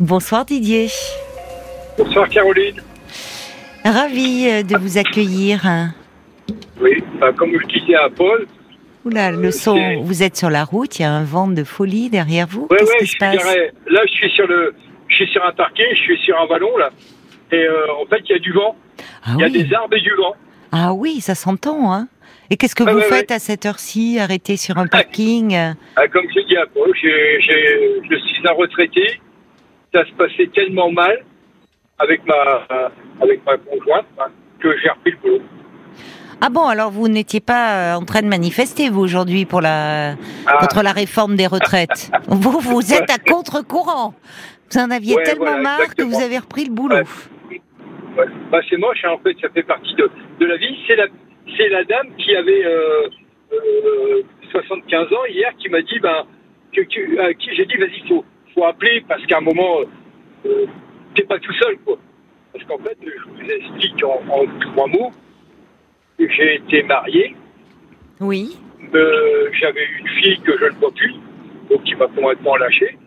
Bonsoir Didier. Bonsoir Caroline. Ravi euh, de vous accueillir. Oui, bah, comme je disais à Paul. Oula, le son, vous êtes sur la route, il y a un vent de folie derrière vous. Oui, Qu'est-ce oui, qui je se passe dirais, là je suis sur le, je suis sur un parquet, je suis sur un vallon là, et euh, en fait il y a du vent, Ah il y a oui. des arbres et du vent. Ah oui, ça s'entend, hein. Et qu'est-ce que Ah vous ouais, faites à cette heure-ci, arrêté sur un parking? Euh, Ah, comme je dis à Paul, je suis un retraité, ça se passait tellement mal avec ma, avec ma conjointe hein, que j'ai repris le boulot. Ah bon, alors vous n'étiez pas euh, en train de manifester, vous, aujourd'hui, pour la... Ah, contre la réforme des retraites. vous, vous êtes à contre-courant. Vous en aviez Ouais, tellement voilà, marre que vous avez repris le boulot. Ouais. ouais. Bah, c'est moche, hein, en fait, ça fait partie de, de la vie. C'est la, c'est la dame qui avait euh, euh, 75 ans hier qui m'a dit, ben, que, à qui j'ai dit, vas-y, faut, faut appeler parce qu'à un moment, euh, t'es pas tout seul, quoi. Parce qu'en fait, je vous explique en, en trois mots, j'ai été marié, Oui. euh, j'avais une fille que je ne vois plus, donc qui m'a complètement lâché,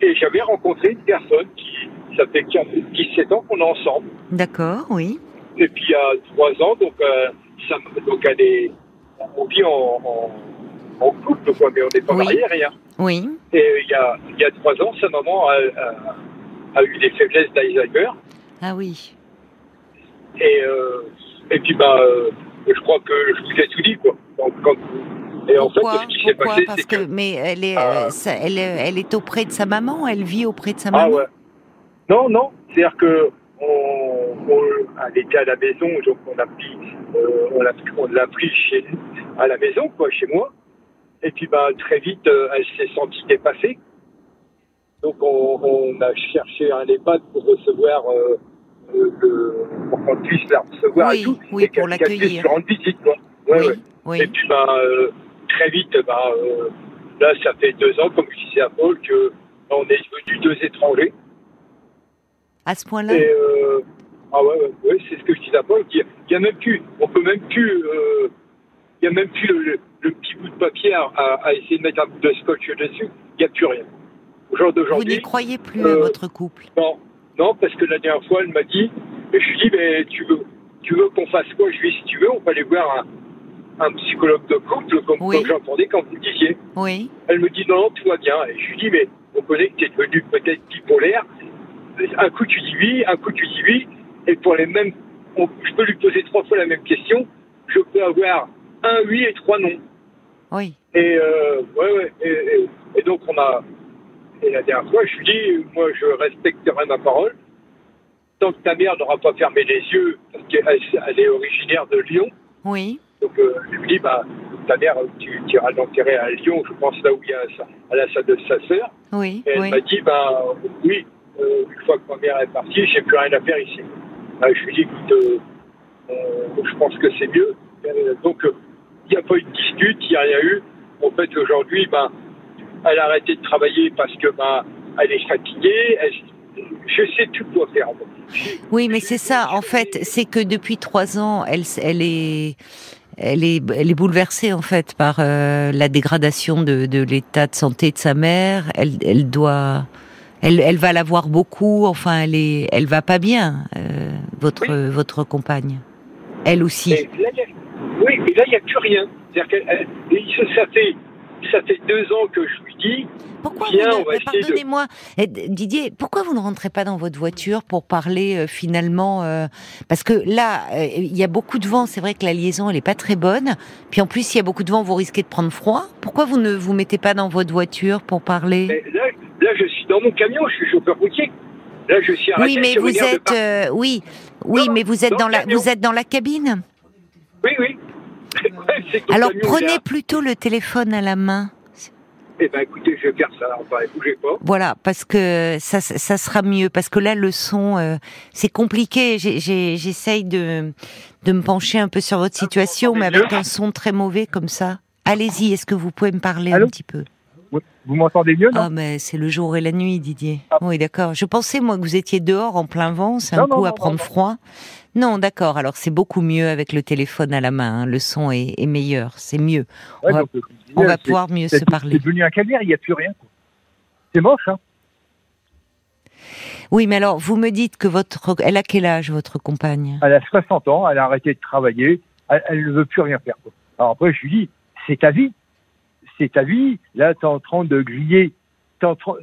et j'avais rencontré une personne qui, ça fait 15 17 ans qu'on est ensemble. D'accord, oui. Et puis il y a trois ans, donc, euh, ça, donc elle est, on vit en, en, en couple, quoi, mais on n'est pas Oui. mariés, rien. Oui. Et il y a, il y a trois ans, sa maman a, a- a eu des faiblesses d'Alzheimer. Ah oui. Et, euh, et puis, bah, euh, je crois que je vous ai tout dit, quoi. Donc, quand- et en fait, Pourquoi ce qui s'est Pourquoi passé, Parce c'est que. que, mais elle est, Ah. euh, ça- elle, elle est auprès de sa maman. Elle vit auprès de sa Ah maman. ouais. Non, non. C'est-à-dire que on, on- elle était à la maison, donc on a pris, euh, on l'a, l'a pris chez à la maison, quoi, chez moi. Et puis, bah, très vite, euh, elle s'est sentie dépassée. Donc, on, on a cherché un EHPAD pour recevoir, euh, le- pour qu'on puisse la recevoir Oui, et tout. oui, et pour l'accueillir. visite, quoi. Ouais, oui. ouais. Et puis, bah, euh, très vite, bah, euh, là, ça fait deux ans, comme je disais à Paul, que on est devenus deux étrangers. À ce point-là? Euh, ah ouais, ouais, c'est ce que je disais à Paul. Il y y a même plus, on peut même plus, il y a même plus le, le- le petit bout de papier à, à- à essayer de mettre un bout de scotch dessus. Il n'y a plus rien. Au jour Vous d'aujourd'hui, n'y croyez plus à euh, votre couple? non, non, parce que la dernière fois, elle m'a dit, et je lui dis, mais tu veux, tu veux qu'on fasse quoi Je lui dis, si tu veux, on peut aller voir un, un psychologue de couple, comme, Oui. comme j'entendais quand vous le disiez. Oui. Elle me dit non, non, tout va bien. Et je lui dis, mais on connaît que tu es devenu peut-être bipolaire. Un coup tu dis oui, un coup tu dis oui. Et pour les mêmes, on- je peux lui poser trois fois la même question. Je peux avoir un oui et trois non. Oui. Et euh, ouais, ouais. Et, et- et donc on a. Et la dernière fois, je lui dis, moi je respecterai ma parole. Tant que ta mère n'aura pas fermé les yeux, parce qu'elle elle est originaire de Lyon. Oui. Donc euh, je lui dis, bah, ta mère, tu, tu iras l'enterrer à Lyon, je pense là où il y a à la salle de sa sœur. Oui. Et elle Oui. m'a dit, bah, oui, euh, une fois que ma mère est partie, j'ai plus rien à faire ici. Bah, je lui dis, écoute, je pense que c'est mieux. Donc, il n'y a pas eu de dispute, il n'y a rien eu. En fait, aujourd'hui, bah, elle a arrêté de travailler parce que bah, elle est fatiguée. Elle- je sais tout quoi faire. Oui, mais c'est ça. En fait, c'est que depuis trois ans, elle, elle est, elle est, elle est bouleversée en fait par euh, la dégradation de, de l'état de santé de sa mère. Elle, elle doit, elle, elle va la voir beaucoup. Enfin, elle est, elle va pas bien. euh, votre, Oui. votre compagne, elle aussi. Et là, a- oui, mais là, il n'y a plus rien. C'est-à-dire que euh, et ça, fait, ça fait deux ans que je lui dis, Pourquoi Viens, vous de- pardonnez-moi, eh, Didier, pourquoi vous ne rentrez pas dans votre voiture pour parler euh, finalement euh, Parce que là, euh, il y a beaucoup de vent. C'est vrai que la liaison elle est pas très bonne. Puis en plus, s'il y a beaucoup de vent, vous risquez de prendre froid. Pourquoi vous ne vous mettez pas dans votre voiture pour parler? Mais là, là, je suis dans mon camion, je suis chauffeur routier. Là, je suis arrêté Oui, mais vous êtes, oui, oui, Non, mais vous êtes dans la, vous êtes dans la cabine. Oui, oui. Ouais, Alors prenez plutôt le téléphone à la main. Eh ben, écoutez, je vais faire ça. Enfin, bougez pas. Voilà, parce que ça, ça sera mieux. Parce que là, le son, euh, c'est compliqué. J'essaye de, de me pencher un peu sur votre situation, mais avec un son très mauvais comme ça. Allez-y, est-ce que vous pouvez me parler un petit peu? Vous, vous m'entendez mieux, non Ah, mais c'est le jour et la nuit, Didier. Ah. Oui, d'accord. Je pensais, moi, que vous étiez dehors en plein vent. C'est un Non, non, coup à non, prendre froid. Non, d'accord. Alors, c'est beaucoup mieux avec le téléphone à la main. hein. Le son est, est meilleur. C'est mieux. Ouais, on va- donc, On pouvoir mieux se parler. C'est devenu un calvaire, il n'y a plus rien. C'est moche, hein Oui, mais alors, vous me dites que votre... Elle a quel âge, votre compagne? Elle a 60 ans, elle a arrêté de travailler, elle, ne veut plus rien faire. Alors après, je lui dis, c'est ta vie. C'est ta vie. Là, tu es en train de griller. En train...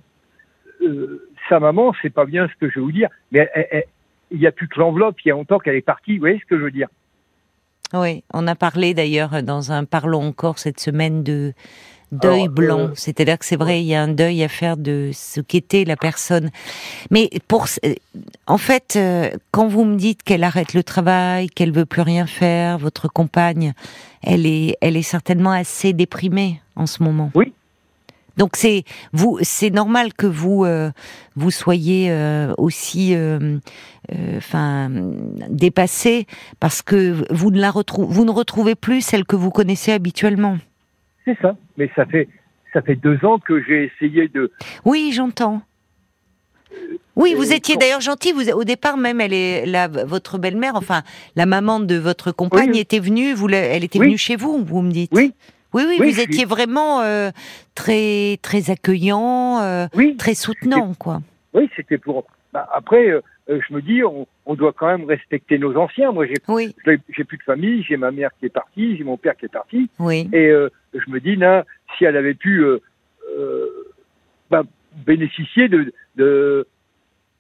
Euh, sa maman, c'est pas bien ce que je vais vous dire, mais il n'y a plus que l'enveloppe, il y a longtemps qu'elle est partie. Vous voyez ce que je veux dire? Oui, on a parlé d'ailleurs dans un Parlons encore cette semaine de deuil blanc. Euh, C'est-à-dire que c'est vrai, il y a un deuil à faire de ce qu'était la personne. Mais pour, euh, en fait, quand vous me dites qu'elle arrête le travail, qu'elle veut plus rien faire, votre compagne, elle est, elle est certainement assez déprimée en ce moment. Oui. Donc c'est vous, c'est normal que vous vous soyez aussi, enfin, dépassé parce que vous ne la retrouvez, vous ne retrouvez plus celle que vous connaissez habituellement. C'est ça. Mais ça fait, ça fait deux ans que j'ai essayé de. Oui, j'entends. Oui, vous étiez d'ailleurs gentil. Vous, au départ, même, elle est la, votre belle-mère, enfin, la maman de votre compagne était venue. Vous, elle était venue chez vous. Vous me dites. Oui. Oui, oui, vous étiez vraiment euh, très, très accueillant, euh, très soutenant, quoi. Oui, c'était pour. Bah, après, euh, je me dis, on, doit quand même respecter nos anciens. Moi, j'ai oui. plus de famille, j'ai ma mère qui est partie, j'ai mon père qui est parti. Oui. Et je me dis là, si elle avait pu ben, bénéficier de, de,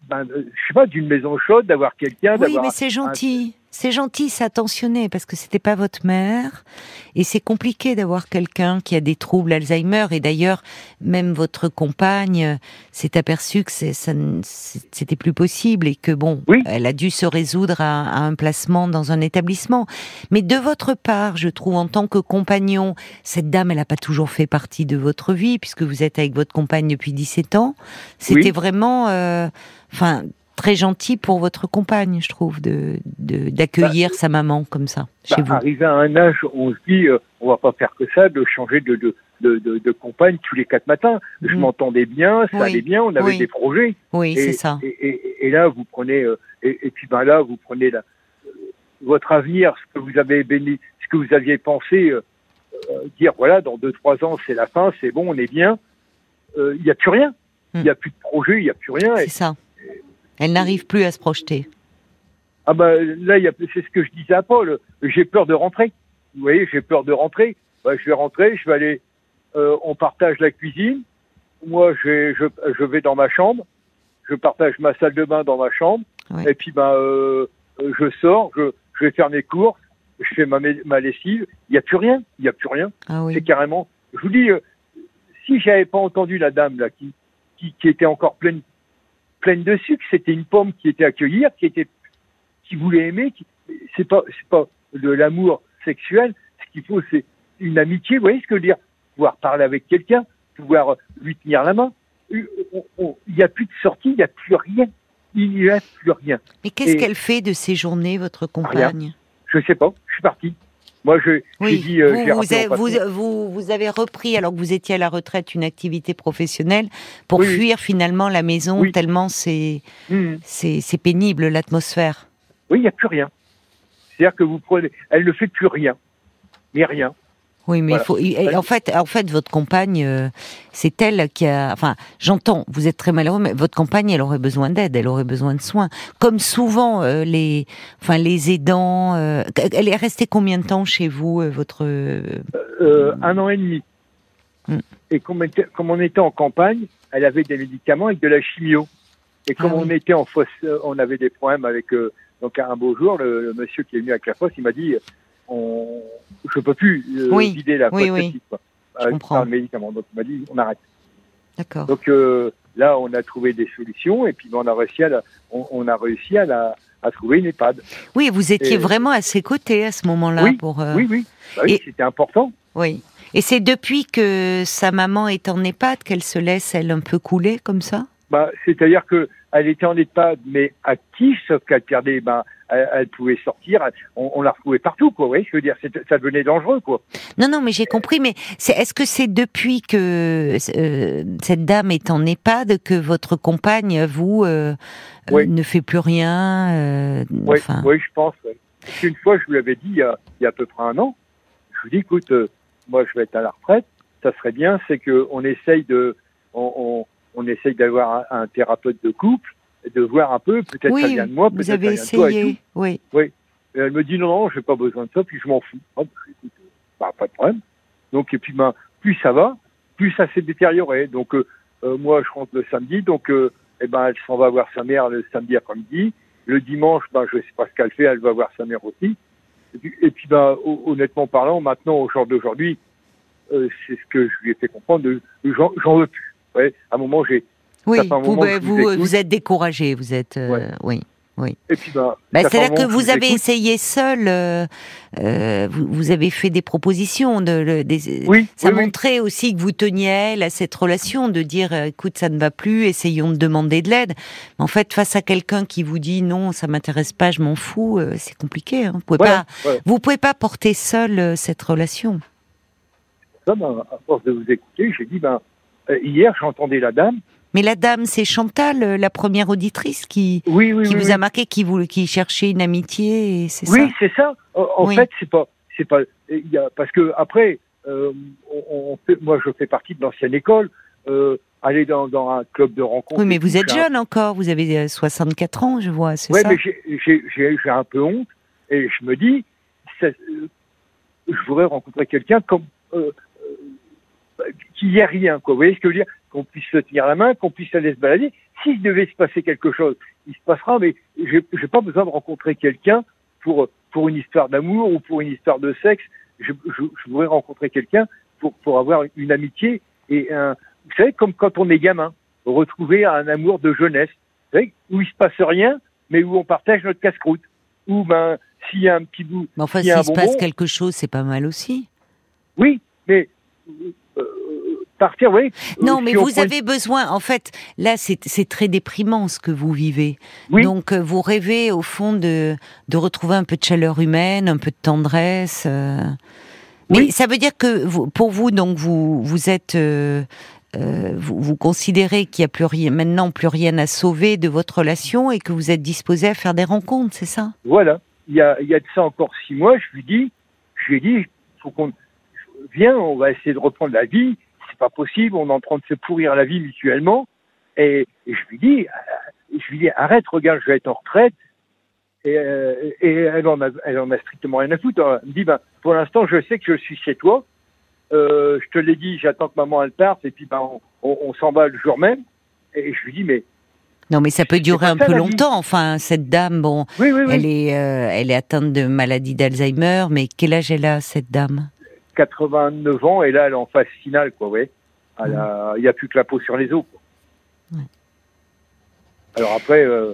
ben, je sais pas, d'une maison chaude, d'avoir quelqu'un. Oui, mais c'est gentil. C'est gentil, c'est attentionné parce que c'était pas votre mère et c'est compliqué d'avoir quelqu'un qui a des troubles Alzheimer et d'ailleurs même votre compagne s'est aperçue que c'était plus possible et que bon, elle a dû se résoudre à, un placement dans un établissement. Mais de votre part, je trouve en tant que compagnon, cette dame, elle n'a pas toujours fait partie de votre vie puisque vous êtes avec votre compagne depuis 17 ans. C'était vraiment, euh, enfin très gentil pour votre compagne, je trouve, de d'accueillir bah, sa maman comme ça chez bah, vous. Arrivé à un âge où on se dit, euh, on va pas faire que ça, de changer de de, de, de, compagne tous les quatre matins. Je mm. m'entendais bien, ça allait bien, on avait des projets. Oui, c'est ça. Et, et, là, vous prenez, euh, et, puis ben là, vous prenez la, votre avenir, ce que vous avez béni, ce que vous aviez pensé, euh, dire voilà, dans deux trois ans, c'est la fin, c'est bon, on est bien. Il n'y a plus rien. Il n'y a mm. plus de projet, il n'y a plus rien. C'est ça. Elle n'arrive plus à se projeter. Ah bah là, c'est ce que je disais à Paul. J'ai peur de rentrer. Vous voyez, j'ai peur de rentrer. Bah, je vais rentrer, je vais aller. Euh, on partage la cuisine. Moi, je, je, vais dans ma chambre. Je partage ma salle de bain dans ma chambre. Et puis, bah, euh, je sors. Je, je vais faire mes courses. Je fais ma, ma lessive. Il n'y a plus rien. Il n'y a plus rien. Ah c'est carrément. Je vous dis, euh, si j'avais pas entendu la dame là qui, qui, qui était encore pleine pleine de sucre. C'était une pomme qui était accueillie, qui était, qui voulait aimer. c'est pas, c'est pas de l'amour sexuel. Ce qu'il faut, c'est une amitié. Vous voyez ce que je veux dire? Pouvoir parler avec quelqu'un, pouvoir lui tenir la main. Il n'y a plus de sortie, il n'y a plus rien. Il n'y a plus rien. Mais qu'est-ce qu'elle fait de ces journées, votre compagne? Je sais pas. Je suis parti. Moi, je, oui. dit, euh, vous, vous, vous, avez repris, alors que vous étiez à la retraite, une activité professionnelle pour fuir finalement la maison, tellement mmh. c'est c'est pénible l'atmosphère. Oui, il n'y a plus rien. C'est-à-dire que vous prenez, elle ne fait plus rien, mais rien. Oui, mais il faut. en fait, en fait, votre compagne, euh, c'est elle qui a. Enfin, j'entends. Vous êtes très malheureux, mais votre compagne, elle aurait besoin d'aide, elle aurait besoin de soins. Comme souvent euh, les, enfin les aidants. Euh, elle est restée combien de temps chez vous, votre Un an et demi. Hmm. Et comme, comme, on était en campagne, elle avait des médicaments avec de la chimio. Et comme ah on était en fosse, on avait des problèmes avec. donc un beau jour, le, le, monsieur qui est venu avec la fosse, il m'a dit on, je peux plus euh, vider la oui, oui. quoi, avec un médicament. Donc, on m'a dit, on arrête. D'accord. Donc euh, là, on a trouvé des solutions et puis on a réussi à, on, a réussi à, la, à trouver une EHPAD. Oui, vous étiez vraiment à ses côtés à ce moment-là oui, pour. Euh, oui, oui, bah oui c'était important. Oui. Et c'est depuis que sa maman est en EHPAD qu'elle se laisse elle un peu couler comme ça? Bah, c'est-à-dire que elle était en EHPAD mais active, sauf qu'elle perdait bah, elle, pouvait sortir, on, la retrouvait partout, quoi. Oui, je veux dire, ça devenait dangereux, quoi. Non, non, mais j'ai compris. Mais est-ce que c'est depuis que euh, cette dame est en EHPAD que votre compagne, vous, euh, ne fait plus rien euh, oui, oui, je pense. Une fois, je lui avais dit, il y, a, à peu près un an, je lui ai dit, écoute, moi, je vais être à la retraite. Ça serait bien, c'est que on essaye de, on, on essaye d'avoir un, un thérapeute de couple, de voir un peu, peut-être ça Oui, vient de moi, peut-être ça vient de toi et tout. essayé. Oui. Et elle me dit non, non, j'ai pas besoin de ça, puis je m'en fous. Hop, écoute, euh, bah, pas de problème. Donc, et puis, ben, plus ça va, plus ça s'est détérioré. Donc, euh, euh, moi, je rentre le samedi, donc, euh, eh ben, elle s'en va voir sa mère le samedi après-midi. Le dimanche, ben, je sais pas ce qu'elle fait, elle va voir sa mère aussi. Et puis, et puis ben, ho- honnêtement parlant, maintenant, au jour d'aujourd'hui, euh, c'est ce que je lui ai fait comprendre, j'en veux plus. Ouais, à un moment, j'ai, Oui, vous, moment bah, vous vous, vous êtes découragé, vous êtes. euh, Ouais. Oui. et puis, ben, Bah, un C'est-à-dire que vous avez écoute. essayé seul, euh, euh, vous, vous avez fait des propositions. De, le- des, Oui, ça oui, oui. montrait aussi que vous teniez à elle, à cette relation, de dire euh, écoute, ça ne va plus, essayons de demander de l'aide. Mais en fait, face à quelqu'un qui vous dit non, ça m'intéresse pas, je m'en fous, euh, c'est compliqué. Hein. Vous pouvez pas, vous pouvez pas porter seul euh, cette relation. Ben, à force de vous écouter, j'ai dit, ben, euh, hier, j'entendais la dame. Mais la dame, c'est Chantal, euh, la première auditrice, qui, Oui, oui, qui oui. vous oui. a marqué, qui, cherchait une amitié, c'est Oui, c'est ça. En, Oui. fait, c'est pas, c'est pas, y a, parce que après, euh, on, on fait- moi, je fais partie de l'ancienne école. Euh, aller dans, dans un club de rencontre. Oui, mais vous êtes un- jeune encore, vous avez euh, 64 ans, je vois, c'est Ouais, ça mais j'ai- un peu honte et je me dis, euh, je voudrais rencontrer quelqu'un comme euh, euh, qui y ait rien, quoi. Vous voyez ce que je veux dire? Qu'on puisse se tenir la main, qu'on puisse aller se balader. S'il devait se passer quelque chose, il se passera, mais j'ai j'ai pas besoin de rencontrer quelqu'un pour pour une histoire d'amour ou pour une histoire de sexe. Je, je, je voudrais rencontrer quelqu'un pour pour avoir une amitié et un, vous savez, comme quand on est gamin, retrouver un amour de jeunesse, vous savez, où il se passe rien, mais où on partage notre casse-croûte. Ou ben, s'il y a un petit bout, Mais enfin, s'il a un se passe quelque chose, c'est pas mal aussi. oui, mais partir, oui. Non, mais vous avez besoin, en fait, là, c'est très déprimant ce que vous vivez. Oui. Donc, euh, vous rêvez, au fond, de, de retrouver un peu de chaleur humaine, un peu de tendresse. euh. Mais Oui. ça veut dire que, vous, pour vous, donc, vous, vous êtes... euh, euh, vous, vous considérez qu'il n'y a plus rien, maintenant plus rien à sauver de votre relation et que vous êtes disposé à faire des rencontres, c'est ça? Voilà. Il y a, il y a de ça encore six mois, je lui dis, je lui ai dit, faut qu'on viens, on va essayer de reprendre la vie. C'est pas possible, on est en train de se pourrir la vie mutuellement. Et, et je lui dis, euh, je lui dis, arrête, regarde, je vais être en retraite. Et, euh, et elle en a, elle en a strictement rien à foutre. Elle me dit, ben, pour l'instant, je sais que je suis chez toi. Euh, je te l'ai dit, j'attends que maman elle parte, et puis ben, on, on, on s'en va le jour même. Et je lui dis, mais Non, mais ça peut durer un peu vie. longtemps. Enfin, cette dame, bon, oui, oui, oui. Elle est, euh, elle est atteinte de maladie d'Alzheimer, mais quel âge elle a cette dame? 89 ans et là elle est en phase finale quoi ouais a- il n'y a plus que la peau sur les os quoi. Ouais. alors après euh,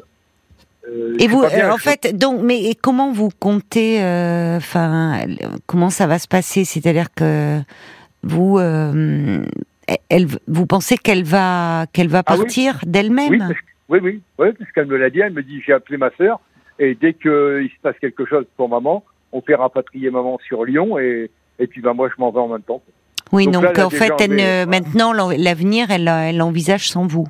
euh, Et vous, bien, en je- fait, donc, mais comment vous comptez, euh, enfin, comment ça va se passer? C'est-à-dire que vous, euh, elle, vous pensez qu'elle va, qu'elle va Ah oui. partir d'elle-même? Oui oui oui parce qu'elle me l'a dit elle me dit j'ai appelé ma sœur et dès qu'il se passe quelque chose pour maman on fait rapatrier maman sur Lyon et et puis ben moi je m'en vais en même temps Oui, donc là, en fait, elle ne- voilà. maintenant, l'avenir, elle, elle envisage sans vous.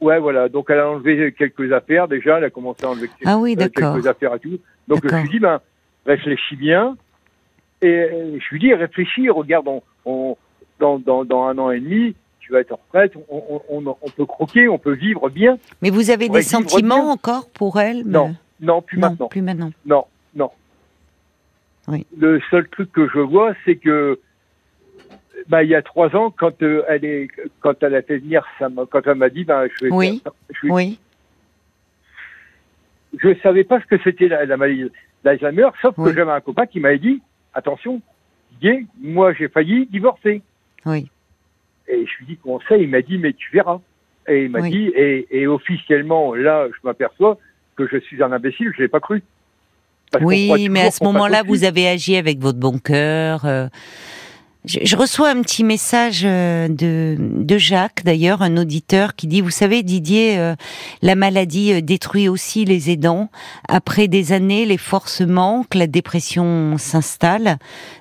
ouais voilà donc elle a enlevé quelques affaires déjà elle a commencé à enlever Ah oui, euh, quelques affaires et tout. Donc je lui dis, ben, réfléchis bien. Et euh, je lui dis, réfléchis, regarde, on, on- dans, dans, dans un an et demi, tu vas être en retraite, on, on, on, on peut croquer, on peut vivre bien. Mais vous avez des sentiments bien. encore pour elle mais- Non, non, plus non, maintenant. plus maintenant. Non, non. Oui. Le seul truc que je vois, c'est que bah, il y a trois ans, quand euh, elle est, quand elle a fait venir, ça quand elle m'a dit, ben, je vais, Oui. faire- je, vais- Oui, je savais pas ce que c'était la, la maladie d'Alzheimer, sauf Oui. que j'avais un copain qui m'avait dit, attention, Didier, moi j'ai failli divorcer. oui. Et je lui dis comment ça? Il m'a dit mais tu verras. Et il m'a Oui. dit et, et officiellement là je m'aperçois que je suis un imbécile, je l'ai pas cru. Parce Oui, mais à ce moment-là, vous avez agi avec votre bon cœur. euh. Je, je reçois un petit message euh, de, de Jacques, d'ailleurs, un auditeur, qui dit, vous savez, Didier, euh, la maladie détruit aussi les aidants. Après des années, les forces manquent, la dépression s'installe.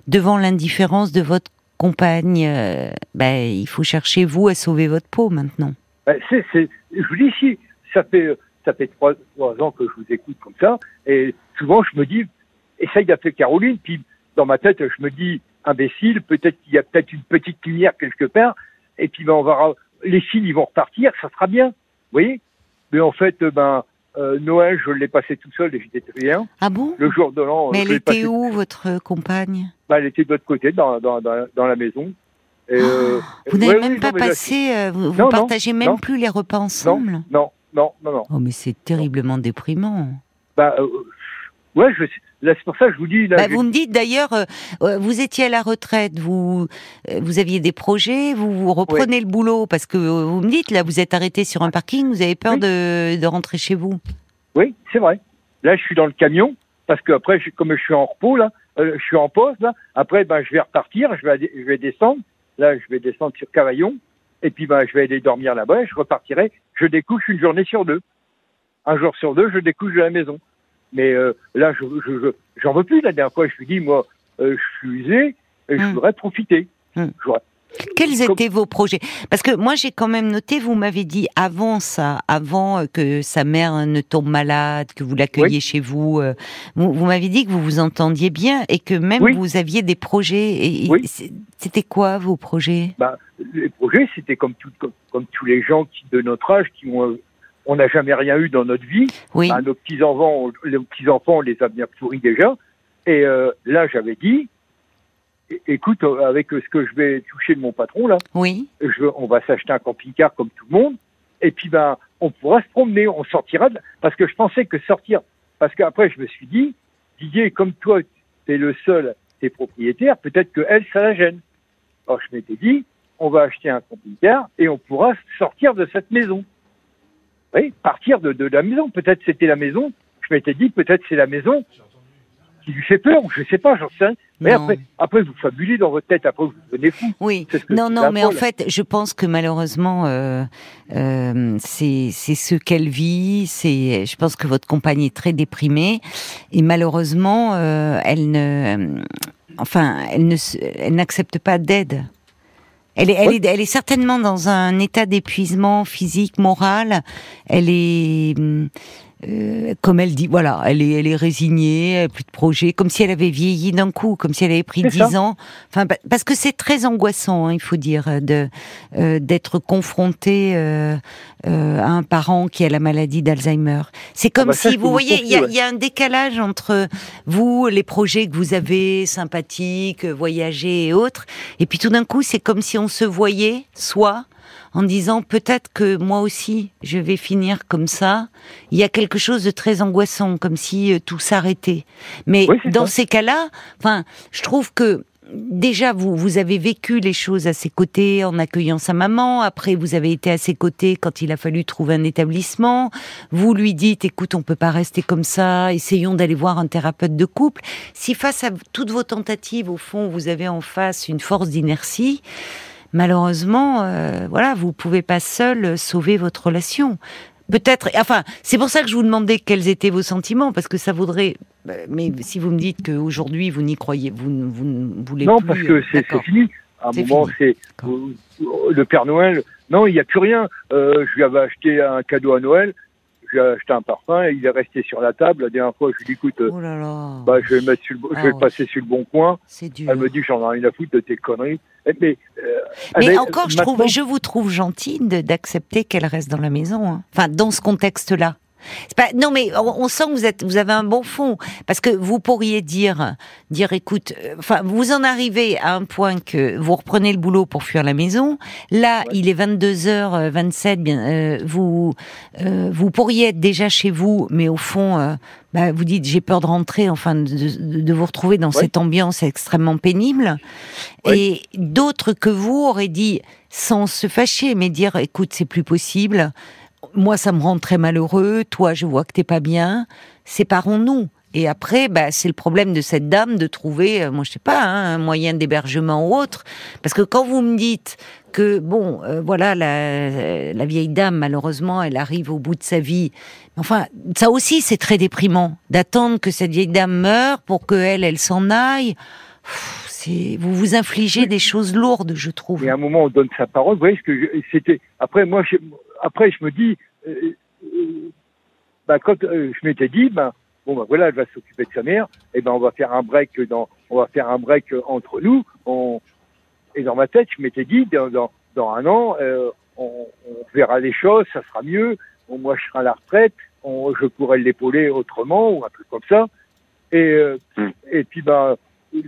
Devant l'indifférence de votre compagne, euh, ben, il faut chercher, vous, à sauver votre peau maintenant. Ben, c'est, c'est, je vous dis si ça fait ça fait trois, trois ans que je vous écoute comme ça et souvent je me dis essaye d'appeler Caroline puis dans ma tête je me dis imbécile peut-être qu'il y a peut-être une petite lumière quelque part et puis ben on va ra- les signes ils vont repartir, ça sera bien. Vous voyez? Mais en fait, ben euh, Noël, je l'ai passé tout seul et j'étais rien. Ah bon? Le jour de l'an, Mais elle était où, votre compagne? Bah, Elle était de l'autre côté, dans, dans, dans, dans la maison. Et, euh, Ah, Vous n'avez ouais, même oui, pas non, mais là, passé, euh, vous, Non, partagez même plus les repas ensemble? Non, non, non, non. Oh, mais c'est terriblement déprimant. Bah, euh, ouais, je, là, c'est pour ça que je vous dis. Là, Bah, vous me dites d'ailleurs, euh, euh, vous étiez à la retraite, vous, euh, vous aviez des projets, vous, vous reprenez le boulot parce que vous me dites là, vous êtes arrêté sur un parking, vous avez peur Oui. de, de rentrer chez vous. Oui, c'est vrai. Là, je suis dans le camion parce que après, je- comme je suis en repos là, je suis en pause là. Après, ben, je vais repartir, je vais, aller- je vais descendre. Là, je vais descendre sur Cavaillon et puis ben, je vais aller dormir là-bas. et Je repartirai. Je découche une journée sur deux. Un jour sur deux, je découche de la maison. Mais euh, là, je, je, je- j'en veux plus. La dernière fois, je lui dis, moi, euh, je suis usé et je Hmm. voudrais profiter. Hmm. Quels étaient vos projets? Parce que moi, j'ai quand même noté, vous m'avez dit avant ça, avant euh, que sa mère ne tombe malade, que vous l'accueilliez chez vous, euh, vous, vous m'avez dit que vous vous entendiez bien et que même Oui. vous aviez des projets. Et, Oui. C'était quoi vos projets? Bah, les projets, c'était comme, tout, comme, comme tous les gens qui, de notre âge qui ont, euh, on n'a jamais rien eu dans notre vie. Oui. Bah, nos petits enfants, les petits enfants, on les a bien pourris déjà. Et euh, là, j'avais dit, écoute, euh, avec ce que je vais toucher de mon patron là, Oui. je, on va s'acheter un camping-car comme tout le monde. Et puis ben, on pourra se promener, on sortira. de- parce que je pensais que sortir, parce qu'après je me suis dit, Didier, comme toi, t'es le seul, t'es propriétaire, peut-être que elle, ça la gêne. Alors je m'étais dit, on va acheter un camping-car et on pourra sortir de cette maison. Oui, partir de, de la maison. Peut-être c'était la maison. Je m'étais dit, peut-être c'est la maison qui lui fait peur. Je sais pas, j'en sais rien. Mais après, après, vous fabulez dans votre tête. Après, vous devenez fou. Oui, non, non, mais en fait, je pense que malheureusement, euh, euh, c'est c'est ce qu'elle vit. C'est, je pense que votre compagne est très déprimée et malheureusement, euh, elle ne, enfin, elle ne, elle n'accepte pas d'aide. Elle est, elle, est, elle est certainement dans un état d'épuisement physique, moral. Elle est, hum, euh, comme elle dit, voilà, elle est, elle est résignée, elle a plus de projet, comme si elle avait vieilli d'un coup, comme si elle avait pris. 10 ans. Enfin, pa- parce que c'est très angoissant, hein, il faut dire, de euh, d'être confronté euh, euh, à un parent qui a la maladie d'Alzheimer. C'est comme bah ça, si, vous vous voyez, il y, ouais. il y a un décalage entre vous, les projets que vous avez, sympathiques, voyager et autres, et puis tout d'un coup, c'est comme si on se voyait, soit en disant peut-être que moi aussi je vais finir comme ça. Il y a quelque chose de très angoissant, comme si euh, tout s'arrêtait. Mais Oui, dans ça. ces cas-là, enfin, je trouve que déjà vous vous avez vécu les choses à ses côtés en accueillant sa maman. Après, vous avez été à ses côtés quand il a fallu trouver un établissement. Vous lui dites, écoute, on peut pas rester comme ça. Essayons d'aller voir un thérapeute de couple. Si face à toutes vos tentatives, au fond, vous avez en face une force d'inertie, malheureusement, euh, voilà, vous pouvez pas seul euh, sauver votre relation. Peut-être, enfin, c'est pour ça que je vous demandais quels étaient vos sentiments, parce que ça voudrait. bah, Mais si vous me dites qu'aujourd'hui vous n'y croyez, vous, ne- vous voulez Non, plus. parce que euh, c'est d'accord. c'est fini. À un moment, c'est euh, le Père Noël. Non, il n'y a plus rien. Euh, je lui avais acheté un cadeau à Noël. Je lui ai acheté un parfum et il est resté sur la table. La dernière fois, je lui ai dit, écoute, euh, Oh là là, bah, je vais le mettre sur le, Ah je vais le ouais. passer sur le bon coin. dur. Elle me dit, j'en ai rien à foutre de tes conneries. Eh, Mais, euh, Mais encore, je, trouve, je vous trouve gentille de- d'accepter qu'elle reste dans la maison. hein. Enfin, dans ce contexte-là. Pas, non, mais on, on sent que vous êtes, vous avez un bon fond parce que vous pourriez dire, dire, écoute, euh, enfin, vous en arrivez à un point que vous reprenez le boulot pour fuir la maison. Là, il est 22h27. Bien, euh, vous, euh, vous pourriez être déjà chez vous, mais au fond, euh, bah, vous dites, j'ai peur de rentrer, enfin, de, de- de vous retrouver dans Ouais. cette ambiance extrêmement pénible. Ouais. Et d'autres que vous auraient dit, sans se fâcher, mais dire, écoute, c'est plus possible. Moi, ça me rend très malheureux. Toi, je vois que t'es pas bien. Séparons-nous. Et après, bah, c'est le problème de cette dame de trouver, euh, moi, je sais pas, hein, un moyen d'hébergement ou autre. Parce que quand vous me dites que, bon, euh, voilà, la, la vieille dame, malheureusement, elle arrive au bout de sa vie. Enfin, ça aussi, c'est très déprimant d'attendre que cette vieille dame meure pour que elle, elle s'en aille. C'est, vous vous infligez des choses lourdes, je trouve. Et à un moment, on donne sa parole. Vous voyez ce que c'était. Après, moi, je, après, je me dis, euh, euh, bah, quand euh, je m'étais dit, ben, bon, ben voilà, elle va s'occuper de sa mère. Et ben, on va faire un break dans, on va faire un break euh, entre nous. On, et dans ma tête, je m'étais dit, dans, dans, dans un an, euh, on, on verra les choses, ça sera mieux. Bon, moi, je serai à la retraite, on, je pourrais l'épauler autrement ou un truc comme ça. Et, euh, Mm. et puis, bah,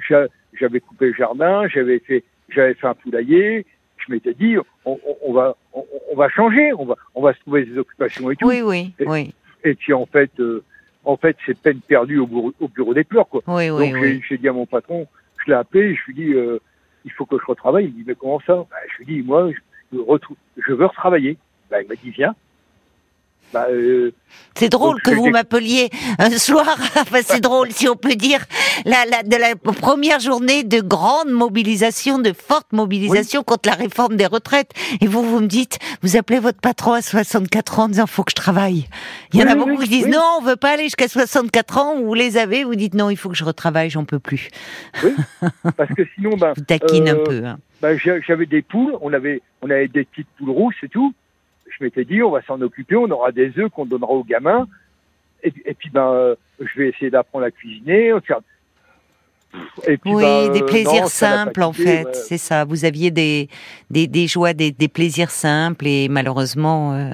j'a- j'avais coupé le jardin, j'avais fait, j'avais fait un poulailler. Je m'étais dit, on, on- va, on, on va changer, on va, on va se trouver des occupations et tout. Oui, oui, Et- oui, Et puis, en fait, euh, en fait, c'est peine perdue au bureau, au bureau des pleurs, quoi. oui, oui, Donc, oui. j'ai- dit à mon patron, je l'ai appelé, je lui ai dit, euh, il faut que je retravaille. Il me dit, mais comment ça? Bah, Je lui ai dit, moi, je, retrou- je veux retravailler. Bah, il m'a dit, viens. Bah, euh, C'est drôle que vous m'appeliez un soir, enfin c'est drôle si on peut dire, la, la, de la première journée de grande mobilisation, de forte mobilisation contre la réforme des retraites. Et vous, vous me dites, vous appelez votre patron à 64 ans en disant, faut que je travaille. Il y en Oui, a oui, beaucoup oui, qui disent, oui. non, on veut pas aller jusqu'à 64 ans, vous les avez, vous dites, non, il faut que je retravaille, j'en peux plus. parce que sinon, bah, Vous taquine un Euh, peu. hein. bah, j'a- j'avais des poules, on avait, on avait des petites poules rousses et tout. Je m'étais dit, on va s'en occuper, on aura des œufs qu'on donnera aux gamins. Et, et puis, ben, euh, je vais essayer d'apprendre à cuisiner. Faire... Et puis, Oui, ben, des euh, plaisirs non, simples en fait, ouais. c'est ça. Vous aviez des, des, des joies, des, des plaisirs simples et malheureusement, euh,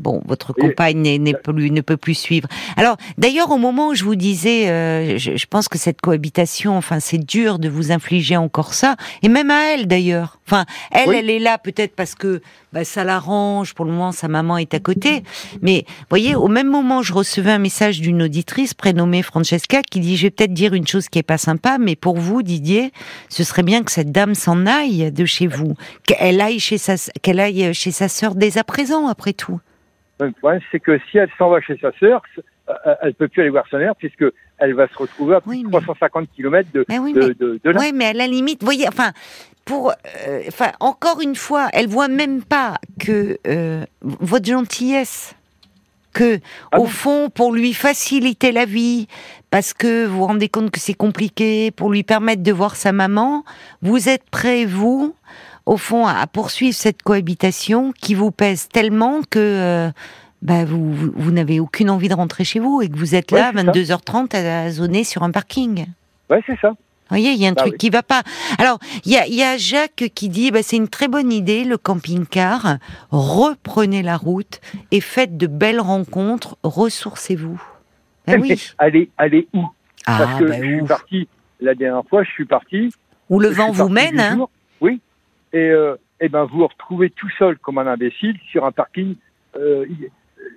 bon, votre compagne n'est- n'est plus, ne peut plus suivre. Alors, d'ailleurs, au moment où je vous disais, euh, je, je pense que cette cohabitation, enfin, c'est dur de vous infliger encore ça, et même à elle d'ailleurs. Enfin, elle, Oui. elle est là peut-être parce que bah, ça l'arrange. Pour le moment, sa maman est à côté. Mais voyez, au même moment, je recevais un message d'une auditrice prénommée Francesca qui dit, je vais peut-être dire une chose qui est pas sympa, mais pour vous, Didier, ce serait bien que cette dame s'en aille de chez vous, qu'elle aille chez sa, qu'elle aille chez sa sœur dès à présent, après tout. Le problème, c'est que si elle s'en va chez sa sœur, euh, elle peut plus aller voir sa mère puisque elle va se retrouver à plus Oui, de mais- 350 km de, Mais oui, de, mais de, de là. Ouais, mais à la limite, voyez, enfin, pour, euh, enfin, encore une fois, elle voit même pas que euh, votre gentillesse, que Ah au fond, pour lui faciliter la vie, parce que vous vous rendez compte que c'est compliqué, pour lui permettre de voir sa maman, vous êtes prêt, vous, au fond, à poursuivre cette cohabitation qui vous pèse tellement que. euh, bah vous, vous, vous n'avez aucune envie de rentrer chez vous et que vous êtes Ouais, là à c'est ça. 22h30 à zoner sur un parking. Ouais, c'est ça. Vous voyez, il y a un Bah truc oui. qui va pas. Alors, il y a, il y a Jacques qui dit, bah, c'est une très bonne idée, le camping-car. Reprenez la route et faites de belles rencontres. Ressourcez-vous. Ben Mais oui. aller, aller où? Ah, Parce que bah, je suis parti, la dernière fois, je suis parti. Où le vent vous mène, hein. Oui. Et, euh, et ben, vous vous retrouvez tout seul comme un imbécile sur un parking. Euh,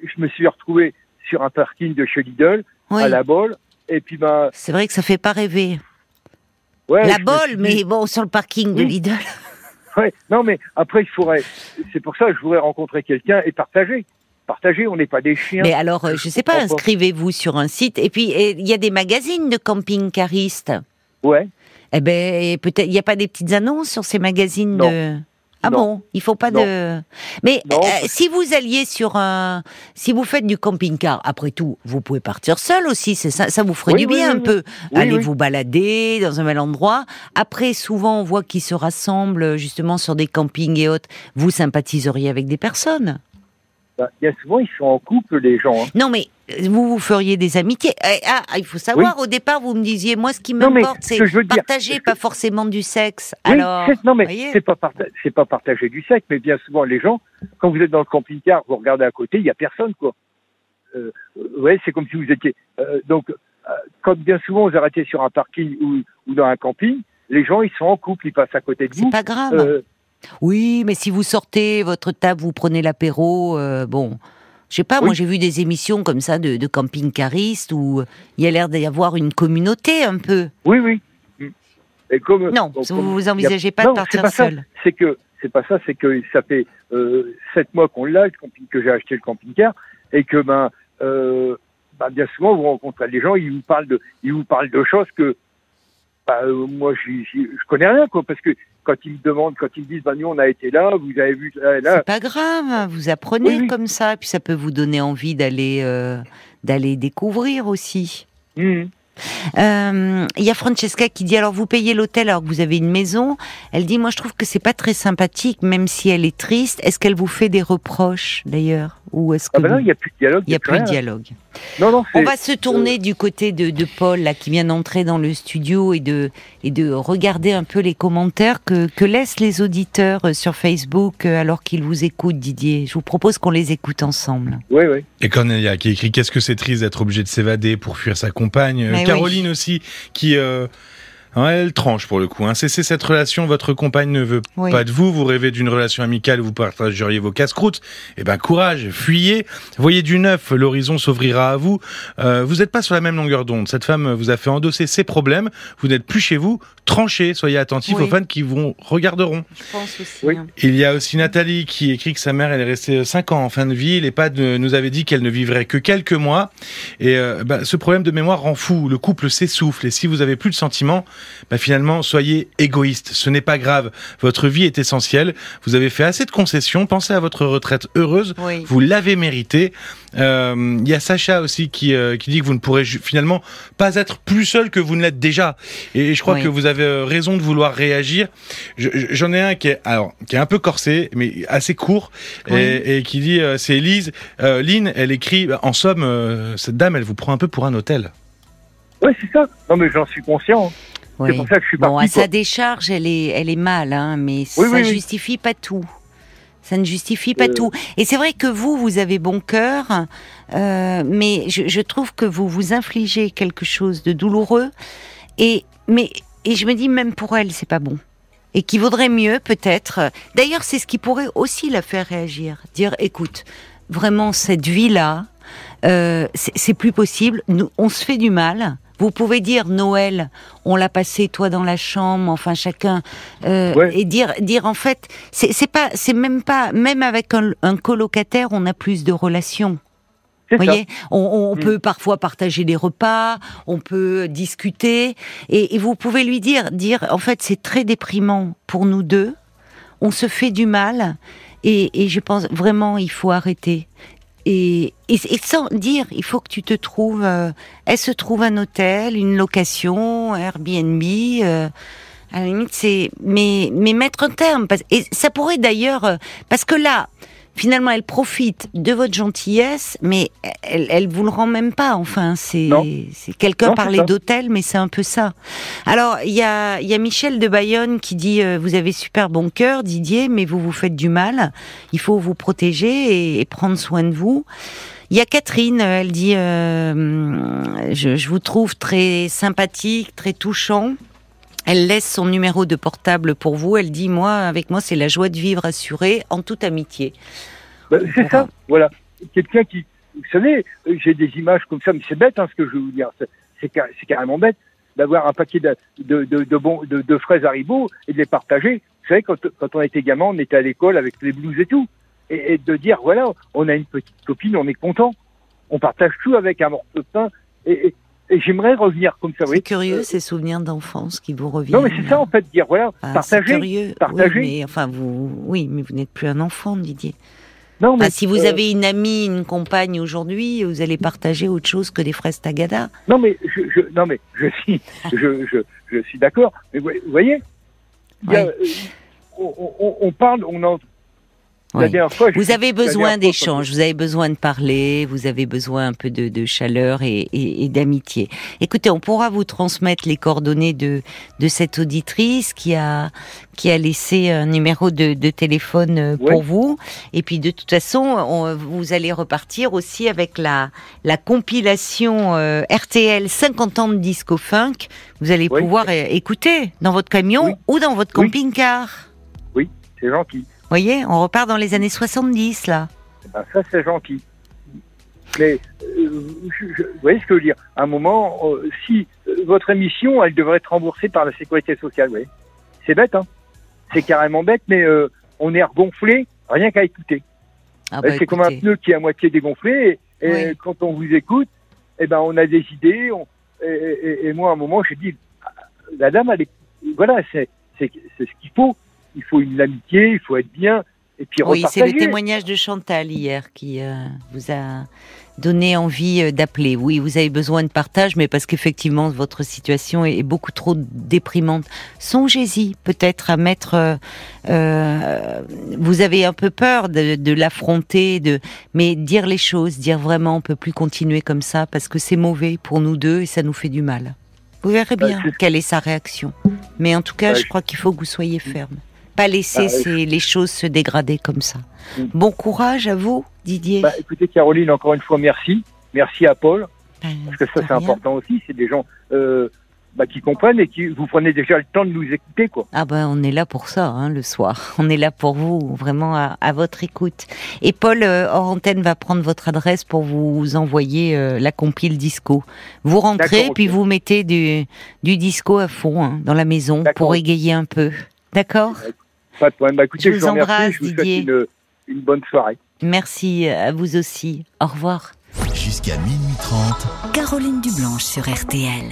je me suis retrouvé sur un parking de chez Lidl, Oui. à la Bolle. Et puis, ben, C'est vrai que ça fait pas rêver. ouais. la bolle, mais dit- bon, sur le parking de Oui. Lidl. Ouais, non, mais après, il faudrait. C'est pour ça que je voudrais rencontrer quelqu'un et partager. Partager, on n'est pas des chiens. Mais alors, euh, je sais pas, inscrivez-vous sur un site. Et puis, il y a des magazines de camping-caristes. Ouais. Eh ben, peut-être, il n'y a pas des petites annonces sur ces magazines Non. de. Ah Non. bon, il faut pas Non. de. Mais euh, si vous alliez sur un, si vous faites du camping-car, après tout, vous pouvez partir seul aussi. C'est ça, ça vous ferait Oui, du bien oui, un oui. peu. Allez vous balader dans un bel endroit. Après, souvent, on voit qu'ils se rassemblent justement sur des campings et autres. Vous sympathiseriez avec des personnes? Ben, bien souvent, ils sont en couple, les gens. hein. Non, mais euh, vous vous feriez des amitiés. Eh, Ah, il faut savoir. Au départ, vous me disiez, moi, ce qui m'importe, ce c'est dire, partager, ce que- pas forcément du sexe. Oui, Alors, c'est- non, mais c'est pas, parta- c'est pas partager du sexe, mais bien souvent, les gens, quand vous êtes dans le camping-car, vous regardez à côté, il y a personne, quoi. Euh, euh, ouais, c'est comme si vous étiez. euh, donc, euh, quand bien souvent vous arrêtez sur un parking ou, ou dans un camping, les gens, ils sont en couple, ils passent à côté de c'est vous. pas grave. Oui, mais si vous sortez votre table, vous prenez l'apéro, bon, je sais pas, moi j'ai vu des émissions comme ça de, de camping-caristes où il y a l'air d'y avoir une communauté un peu. oui, oui. Mm. Et comme, Non, donc, vous comme- vous a- envisagez pas non, de partir pas seul. C'est que c'est pas ça, c'est que ça fait euh, sept mois qu'on l'a, que j'ai acheté le camping-car, et que ben, euh, ben, bien souvent vous rencontrez des gens, ils vous parlent de, ils vous parlent de choses que ben, euh, moi je connais rien quoi, parce que quand ils demandent, quand ils disent ben nous on a été là, vous avez vu là, et là, C'est pas grave, vous apprenez Oui, comme ça, puis ça peut vous donner envie d'aller euh, d'aller découvrir aussi. Euh, Il y a Francesca qui dit alors vous payez l'hôtel alors que vous avez une maison. Elle dit moi je trouve que c'est pas très sympathique même si elle est triste. Est-ce qu'elle vous fait des reproches d'ailleurs? Ou est-ce que Ah ben non, vous- il n'y a plus de dialogue. il y a plus de dialogue Non, non, On va se tourner du côté de, de Paul là qui vient d'entrer dans le studio et de et de regarder un peu les commentaires que, que laissent les auditeurs euh, sur Facebook euh, alors qu'ils vous écoutent Didier. Je vous propose qu'on les écoute ensemble. Oui, oui. Et Cornelia qui écrit Qu'est-ce que c'est triste d'être obligé de s'évader pour fuir sa compagne. Mais Caroline aussi qui. euh, elle tranche pour le coup. Hein. Cessez cette relation, votre compagne ne veut Oui. pas de vous, vous rêvez d'une relation amicale où vous partageriez vos casse-croûtes. Eh ben courage, fuyez, voyez du neuf, l'horizon s'ouvrira à vous. Euh, vous n'êtes pas sur la même longueur d'onde. Cette femme vous a fait endosser ses problèmes, vous n'êtes plus chez vous, tranchez, soyez attentifs Oui. aux fans qui vous regarderont. Je pense aussi. Oui. Il y a aussi Nathalie qui écrit que sa mère elle est restée 5 ans en fin de vie. L'EHPAD nous avait dit qu'elle ne vivrait que quelques mois. Et euh, bah, ce problème de mémoire rend fou. Le couple s'essouffle. Et si vous avez plus de sentiments, bah, finalement, soyez égoïste. Ce n'est pas grave. Votre vie est essentielle. Vous avez fait assez de concessions. Pensez à votre retraite heureuse. Oui. Vous l'avez mérité. Euh, Il y a Sacha aussi qui, euh, qui dit que vous ne pourrez finalement pas être plus seul que vous ne l'êtes déjà. Et je crois Oui. que vous avez euh, raison de vouloir réagir. Je- je- J'en ai un qui est, alors, qui est un peu corsé, mais assez court, Oui. et, et qui dit, euh, c'est Elise. Euh, Lynn, elle écrit, en somme, euh, cette dame, elle vous prend un peu pour un hôtel. Oui, c'est ça. Non, mais j'en suis conscient. Oui. C'est pour ça que je suis Bon, à parti. sa décharge, elle est, elle est mal, hein, mais Oui, ça oui. justifie pas tout. Ça ne justifie pas Euh. tout. Et c'est vrai que vous, vous avez bon cœur, euh, mais je, je trouve que vous vous infligez quelque chose de douloureux. Et mais et je me dis même pour elle, c'est pas bon. Et qu'il vaudrait mieux peut-être. D'ailleurs, c'est ce qui pourrait aussi la faire réagir. Dire, écoute, vraiment cette vie-là, euh, c'est c'est plus possible. Nous, on se fait du mal. Vous pouvez dire Noël, on l'a passé toi dans la chambre, enfin chacun, euh, Ouais. et dire dire en fait, c'est pas, c'est même pas, même avec un, un colocataire, on a plus de relations. Vous voyez, on, on Mm. peut parfois partager des repas, on peut discuter, et, et vous pouvez lui dire, dire, en fait, c'est très déprimant pour nous deux. On se fait du mal, et, et je pense vraiment, il faut arrêter. Et, et, et sans dire, il faut que tu te trouves. euh, elle se trouve un hôtel, une location, Airbnb. euh, à la limite, c'est mais mais mettre un terme. Parce, et ça pourrait d'ailleurs euh, parce que là, finalement, elle profite de votre gentillesse, mais elle, elle vous le rend même pas. Enfin, c'est quelqu'un parlait d'hôtel, mais c'est un peu ça. Alors, il y a il y a Michel de Bayonne qui dit euh, vous avez super bon cœur, Didier, mais vous vous faites du mal. Il faut vous protéger et, et prendre soin de vous. Il y a Catherine, euh, elle dit euh, je, je vous trouve très sympathique, très touchant. Elle laisse son numéro de portable pour vous. Elle dit moi, avec moi, c'est la joie de vivre assurée en toute amitié. Ben, c'est ça, voilà. Quelqu'un qui, vous savez, euh, j'ai des images comme ça, mais c'est bête hein, ce que je vais vous dire. C'est- C'est car- carrément bête d'avoir un paquet de, de, de, de, bons- de, de fraises Haribo et de les partager. Vous savez, quand, quand on était gamin, on était à l'école avec les blues et tout. Et, et de dire, voilà, on a une petite copine, on est content. On partage tout avec un morceau de pain. Et, et, et j'aimerais revenir comme ça, C'est oui. curieux Euh, ces souvenirs d'enfance qui vous reviennent. Non, mais c'est ça, en fait, dire, voilà, c'est partager. curieux. partager. Oui, mais enfin vous, oui, mais vous n'êtes plus un enfant, Didier. Non, mais, si vous euh, avez une amie, une compagne aujourd'hui, vous allez partager autre chose que des fraises tagada. Non mais je, je non mais je suis je, je, je suis d'accord. Mais vous voyez, a, euh, on, on, on parle, on en. La Oui. dernière fois, je- Vous avez besoin d'échanges, vous avez besoin de parler, vous avez besoin un peu de, de chaleur et, et- et d'amitié. Écoutez, on pourra vous transmettre les coordonnées de, de cette auditrice qui a, qui a laissé un numéro de, de téléphone euh, pour vous. Et puis de toute façon, on- vous allez repartir aussi avec la, la compilation euh, RTL 50 ans de disco funk. Vous allez Oui. pouvoir euh, écouter dans votre camion Oui. ou dans votre Oui. camping-car. C'est gentil. Vous voyez, on repart dans les années 70 là. Ben, ça c'est gentil. Mais euh, je- je- vous voyez ce que je veux dire? À un moment, euh, si euh, votre émission, elle devrait être remboursée par la sécurité sociale, vous voyez C'est bête, hein C'est carrément bête, mais on est regonflé rien qu'à écouter. Ah bah, c'est comme un pneu qui est à moitié dégonflé. Et, et Oui. quand on vous écoute, eh ben, on a des idées. On, et, et- et moi, à un moment, j'ai dit, ah, la dame, elle est, voilà, c'est ce qu'il faut. Il faut une amitié, il faut être bien. Et puis Oui, c'est le témoignage de Chantal hier qui euh, vous a donner envie euh, d'appeler. Oui, vous avez besoin de partage, mais parce qu'effectivement votre situation est beaucoup trop déprimante. Songez-y peut-être à mettre. Euh, euh, vous avez un peu peur de, de l'affronter, de mais dire les choses, dire vraiment on peut plus continuer comme ça parce que c'est mauvais pour nous deux et ça nous fait du mal. Vous verrez Bah, bien quelle est sa réaction. Mais en tout cas, Bah, je je- crois qu'il faut que vous soyez ferme. Pas laisser Bah, ces- les choses se dégrader comme ça. Mm. Bon courage à vous, Didier. Bah, écoutez, Caroline, encore une fois, merci. Merci à Paul, Ben, parce que ça, c'est important aussi. C'est des gens euh, bah, qui comprennent et qui vous prenez déjà le temps de nous écouter, quoi. Ah ben on est là pour ça, hein, le soir. On est là pour vous, vraiment à, à votre écoute. Et Paul euh, hors antenne va prendre votre adresse pour vous envoyer euh, la compile disco. Vous rentrez, puis vous mettez du, du disco à fond hein, dans la maison pour égayer un peu. D'accord? Pas de problème. Bah, écoutez, Je je, vous remercie. embrasse, Je vous souhaite Didier. une, une bonne soirée. Merci à vous aussi. Au revoir. Jusqu'à minuit 30. Caroline Dublanche sur RTL.